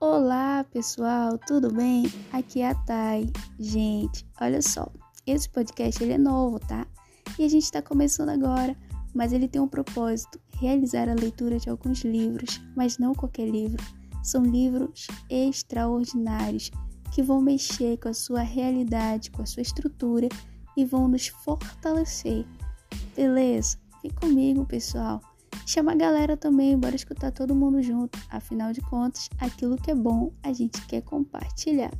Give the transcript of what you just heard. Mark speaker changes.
Speaker 1: Olá pessoal, tudo bem? Aqui é a Thay. Gente, olha só, esse podcast ele é novo, tá? E a gente está começando agora, mas ele tem um propósito: realizar a leitura de alguns livros, mas não qualquer livro. São livros extraordinários que vão mexer com a sua realidade, com a sua estrutura e vão nos fortalecer. Beleza? Vem comigo, pessoal. Chama a galera também, bora escutar todo mundo junto. Afinal de contas, aquilo que é bom a gente quer compartilhar.